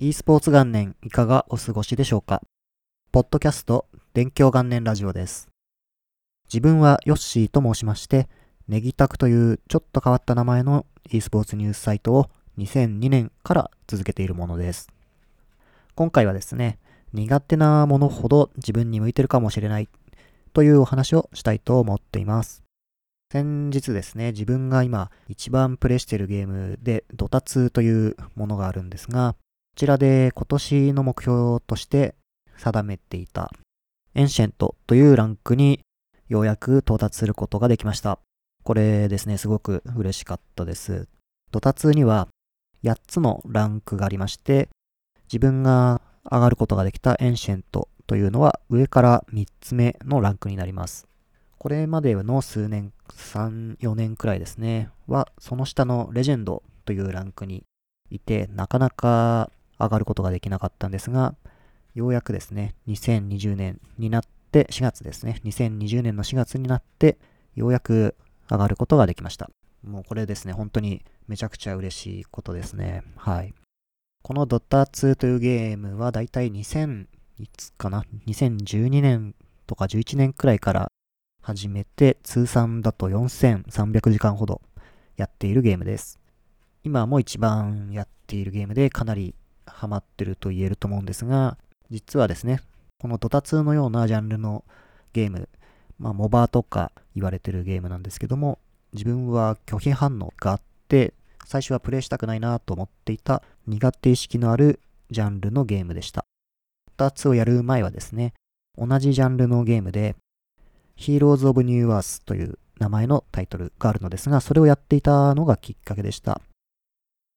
e スポーツ元年いかがお過ごしでしょうか？ポッドキャスト勉強元年ラジオです。自分はヨッシーと申しまして、ネギタクというちょっと変わった名前の e スポーツニュースサイトを2002年から続けているものです。今回はですね、苦手なものほど自分に向いてるかもしれないというお話をしたいと思っています。先日ですね、自分が今一番プレイしてるゲームでドタツというものがあるんですが、ちらで今年の目標として定めていた Ancient というランクにようやく到達することができました。これですね、すごく嬉しかったです。 Dota 2 には8つのランクがありまして、自分が上がることができた Ancient というのは上から3つ目のランクになります。これまでの数年、3、4年くらいですね、はその下のレジェンドというランクにいて、なかなか上がることができなかったんですが、ようやくですね、2020年になって、4月ですね、2020年の4月になって、ようやく上がることができました。もうこれですね、本当にめちゃくちゃ嬉しいことですね。はい。このドッター2というゲームはだいたい2000、いつかな ?2012 年とか11年くらいから始めて、通算だと4300時間ほどやっているゲームです。今も一番やっているゲームでかなりハマってると言えると思うんですが、実はですね、このドタ2のようなジャンルのゲーム、まあ、モバとか言われてるゲームなんですけども、自分は拒否反応があって、最初はプレイしたくないなと思っていた苦手意識のあるジャンルのゲームでした。ドタ2をやる前はですね、同じジャンルのゲームで、Heroes of New Earth という名前のタイトルがあるのですが、それをやっていたのがきっかけでした。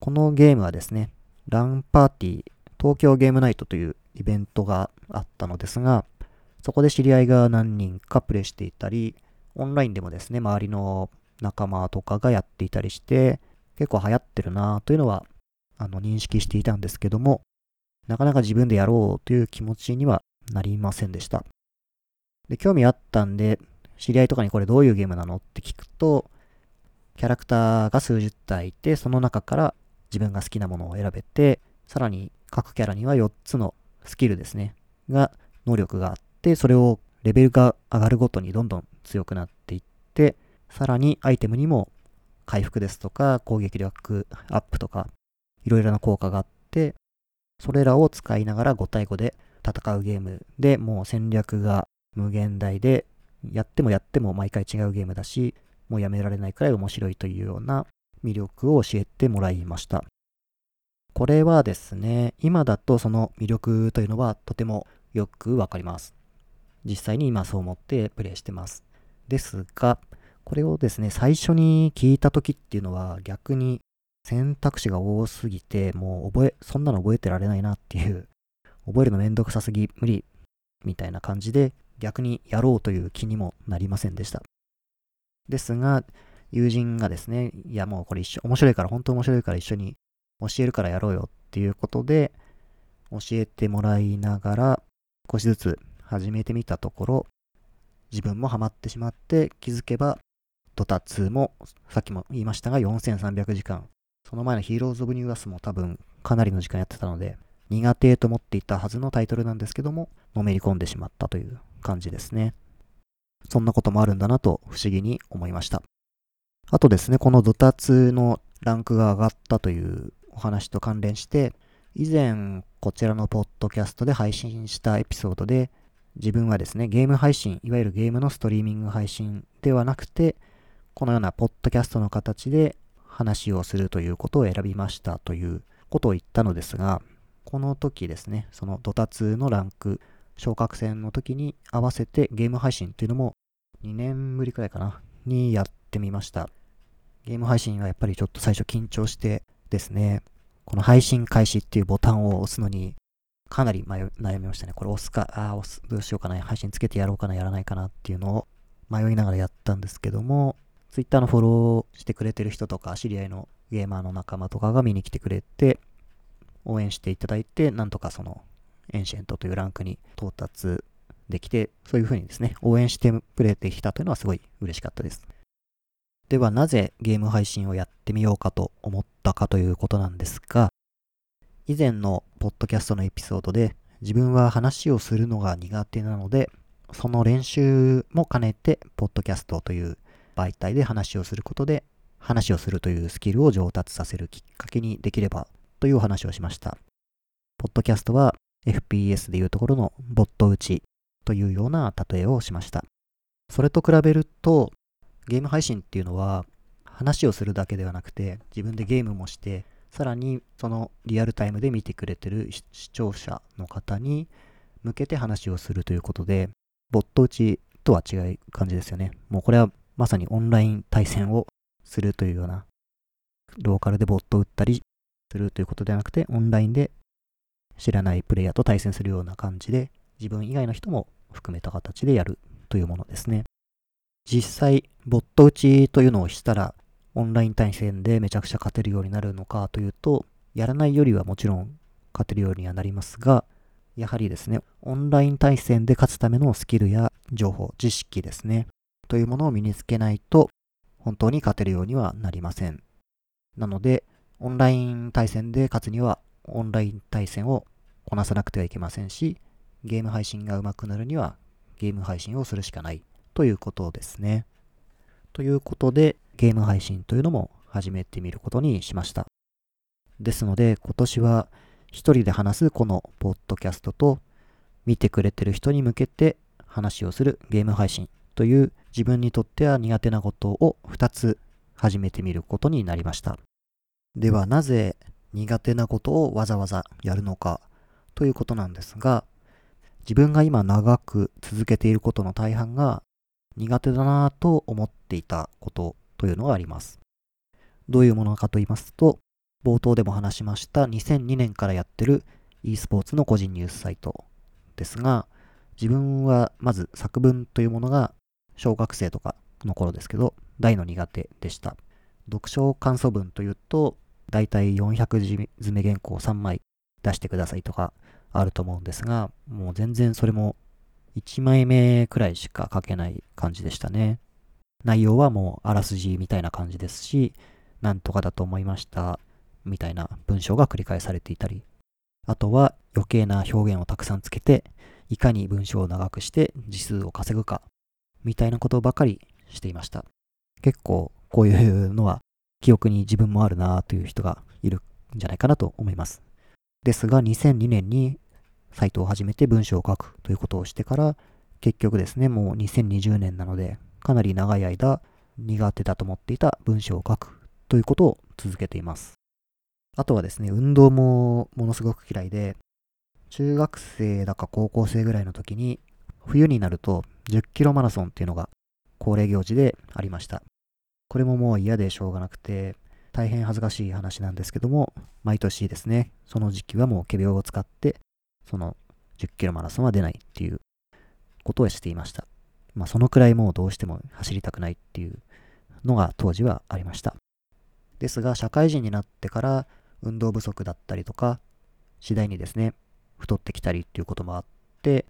このゲームはですね、ランパーティー、東京ゲームナイトというイベントがあったのですが、そこで知り合いが何人かプレイしていたり、オンラインでもですね、周りの仲間とかがやっていたりして、結構流行ってるなというのは、あの、認識していたんですけども、なかなか自分でやろうという気持ちにはなりませんでした。で、興味あったんで、知り合いとかにこれどういうゲームなのって聞くと、キャラクターが数十体いて、その中から自分が好きなものを選べて、さらに各キャラには4つのスキルですね、が、能力があって、それをレベルが上がるごとにどんどん強くなっていって、さらにアイテムにも回復ですとか攻撃力アップとかいろいろな効果があって、それらを使いながら5対5で戦うゲームでもう戦略が無限大でやってもやっても毎回違うゲームだし、もうやめられないくらい面白いというような魅力を教えてもらいました。これはですね、今だとその魅力というのはとてもよくわかります。実際に今そう思ってプレイしてます。ですが、これをですね、最初に聞いた時っていうのは逆に選択肢が多すぎて、もう覚え、そんなの覚えてられないなっていう、覚えるのめんどくさすぎ、無理、みたいな感じで、逆にやろうという気にもなりませんでした。ですが、友人がですね、いやもうこれ一緒、面白いから、本当面白いから一緒に教えるからやろうよっていうことで、教えてもらいながら、少しずつ始めてみたところ、自分もハマってしまって気づけば、ドタ2も、さっきも言いましたが4300時間。その前のヒーローズ・オブ・ニューアスも多分かなりの時間やってたので、苦手と思っていたはずのタイトルなんですけども、のめり込んでしまったという感じですね。そんなこともあるんだなと不思議に思いました。あとですね、このドタツのランクが上がったというお話と関連して、以前こちらのポッドキャストで配信したエピソードで、自分はですね、ゲーム配信、いわゆるゲームのストリーミング配信ではなくて、このようなポッドキャストの形で話をするということを選びましたということを言ったのですが、この時ですね、そのドタツのランク、昇格戦の時に合わせてゲーム配信というのも2年ぶりくらいかな、にやってみました。ゲーム配信はやっぱりちょっと最初緊張してですね、この配信開始っていうボタンを押すのに、かなり悩みましたね。これ押すか、ああ、押す、どうしようかな、配信つけてやろうかな、やらないかなっていうのを迷いながらやったんですけども、Twitter のフォローしてくれてる人とか、知り合いのゲーマーの仲間とかが見に来てくれて、応援していただいて、なんとかその、エンシェントというランクに到達できて、そういう風にですね、応援してくれてきたというのはすごい嬉しかったです。ではなぜゲーム配信をやってみようかと思ったかということなんですが、以前のポッドキャストのエピソードで自分は話をするのが苦手なので、その練習も兼ねて、ポッドキャストという媒体で話をすることで、話をするというスキルを上達させるきっかけにできればというお話をしました。ポッドキャストは FPS でいうところのボット打ちというような例えをしました。それと比べると、ゲーム配信っていうのは話をするだけではなくて、自分でゲームもして、さらにそのリアルタイムで見てくれてる視聴者の方に向けて話をするということで、ボット打ちとは違う感じですよね。もうこれはまさにオンライン対戦をするというような、ローカルでボット打ったりするということではなくて、オンラインで知らないプレイヤーと対戦するような感じで、自分以外の人も含めた形でやるというものですね。実際、ボット打ちというのをしたら、オンライン対戦でめちゃくちゃ勝てるようになるのかというと、やらないよりはもちろん勝てるようにはなりますが、やはりですね、オンライン対戦で勝つためのスキルや情報、知識ですね、というものを身につけないと、本当に勝てるようにはなりません。なので、オンライン対戦で勝つには、オンライン対戦をこなさなくてはいけませんし、ゲーム配信が上手くなるには、ゲーム配信をするしかないということですね。ということで、ゲーム配信というのも始めてみることにしました。ですので、今年は一人で話すこのポッドキャストと、見てくれてる人に向けて話をするゲーム配信という自分にとっては苦手なことを2つ始めてみることになりました。ではなぜ苦手なことをわざわざやるのかということなんですが、自分が今長く続けていることの大半が苦手だなぁと思っていたことというのがあります。どういうものかと言いますと、冒頭でも話しました2002年からやってる e スポーツの個人ニュースサイトですが、自分はまず作文というものが小学生とかの頃ですけど、大の苦手でした。読書感想文というと、だいたい400字詰め原稿3枚出してくださいとかあると思うんですが、もう全然それも1枚目くらいしか書けない感じでしたね。内容はもうあらすじみたいな感じですし、なんとかだと思いましたみたいな文章が繰り返されていたり、あとは余計な表現をたくさんつけて、いかに文章を長くして字数を稼ぐか、みたいなことばかりしていました。結構こういうのは記憶に自分もあるなという人がいるんじゃないかなと思います。ですが2002年にサイトを始めて文章を書くということをしてから、結局ですね、もう2020年なので、かなり長い間苦手だと思っていた文章を書くということを続けています。あとはですね、運動もものすごく嫌いで、中学生だか高校生ぐらいの時に、冬になると10キロマラソンっていうのが恒例行事でありました。これももう嫌でしょうがなくて、大変恥ずかしい話なんですけども、毎年ですね、その時期はもう仮病を使って、その10キロマラソンは出ないっていうことをしていました。まあそのくらいもうどうしても走りたくないっていうのが当時はありました。ですが社会人になってから運動不足だったりとか、次第にですね、太ってきたりっていうこともあって、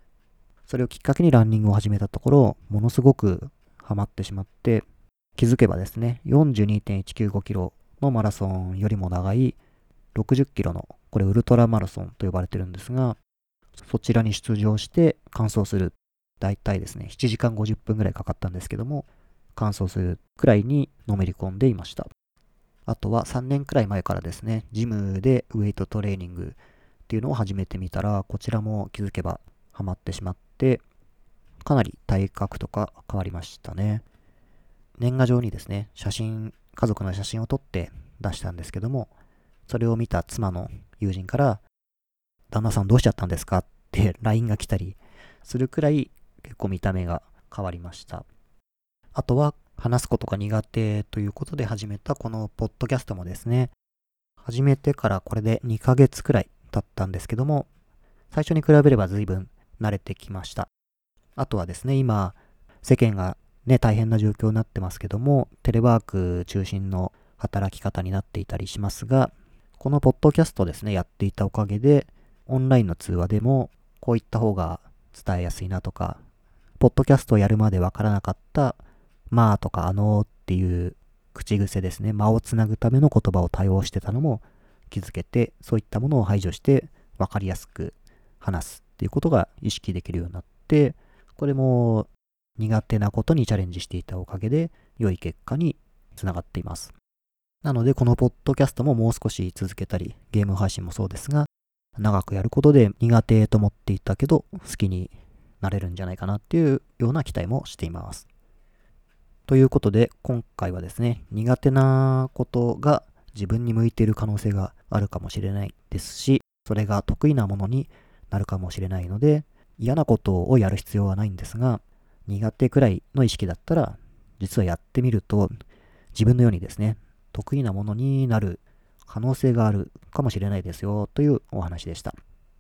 それをきっかけにランニングを始めたところ、ものすごくハマってしまって、気づけばですね、42.195キロのマラソンよりも長い60キロの、これウルトラマラソンと呼ばれてるんですが、そちらに出場して完走する。だいたいですね、7時間50分ぐらいかかったんですけども、完走するくらいにのめり込んでいました。あとは3年くらい前からですね、ジムでウェイトトレーニングっていうのを始めてみたら、こちらも気づけばハマってしまって、かなり体格とか変わりましたね。年賀状にですね、写真、家族の写真を撮って出したんですけども、それを見た妻の友人から、旦那さんどうしちゃったんですか？って LINE が来たりするくらい結構見た目が変わりました。あとは話すことが苦手ということで始めたこのポッドキャストもですね、始めてからこれで2ヶ月くらい経ったんですけども、最初に比べれば随分慣れてきました。あとはですね、今、世間がね、大変な状況になってますけども、テレワーク中心の働き方になっていたりしますが、このポッドキャストですね、やっていたおかげで、オンラインの通話でも、こういった方が伝えやすいなとか、ポッドキャストをやるまでわからなかったまあとかあのーっていう口癖ですね。間をつなぐための言葉を多用してたのも気づけて、そういったものを排除して分かりやすく話すっていうことが意識できるようになって、これも苦手なことにチャレンジしていたおかげで良い結果につながっています。なので、このポッドキャストももう少し続けたり、ゲーム配信もそうですが、長くやることで苦手と思っていたけど、好きになれるんじゃないかなっていうような期待もしています。ということで、今回はですね、苦手なことが自分に向いている可能性があるかもしれないですし、それが得意なものになるかもしれないので、嫌なことをやる必要はないんですが、苦手くらいの意識だったら、実はやってみると、自分のようにですね、得意なものになる可能性があるかもしれないですよというお話でした。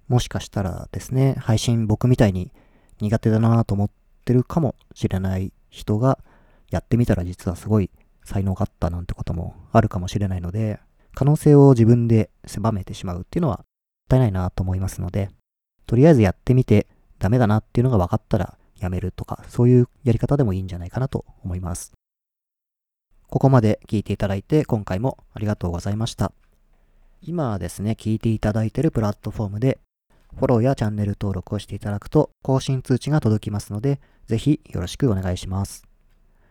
もしかしたらですね、配信僕みたいに苦手だなと思ってるかもしれない人がやってみたら実はすごい才能があったなんてこともあるかもしれないので、可能性を自分で狭めてしまうっていうのはもったいないなと思いますので、とりあえずやってみてダメだなっていうのが分かったらやめるとか、そういうやり方でもいいんじゃないかなと思います。ここまで聞いていただいて今回もありがとうございました。今ですね、聞いていただいているプラットフォームでフォローやチャンネル登録をしていただくと更新通知が届きますので、ぜひよろしくお願いします。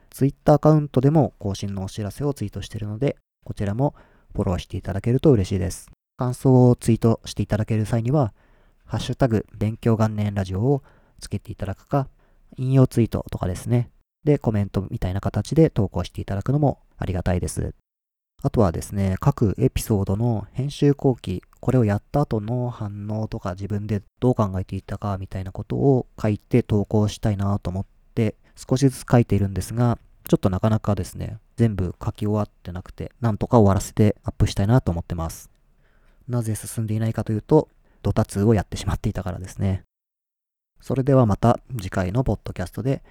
Twitter アカウントでも更新のお知らせをツイートしているので、こちらもフォローしていただけると嬉しいです。感想をツイートしていただける際には、ハッシュタグ勉強元年ラジオをつけていただくか、引用ツイートとかですね。で、コメントみたいな形で投稿していただくのもありがたいです。あとはですね、各エピソードの編集後期、これをやった後の反応とか自分でどう考えていたかみたいなことを書いて投稿したいなと思って少しずつ書いているんですが、ちょっとなかなかですね、全部書き終わってなくて、なんとか終わらせてアップしたいなと思ってます。なぜ進んでいないかというと、ドタツをやってしまっていたからですね。それではまた次回のポッドキャストで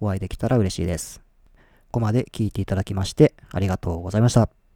お会いできたら嬉しいです。ここまで聞いていただきましてありがとうございました。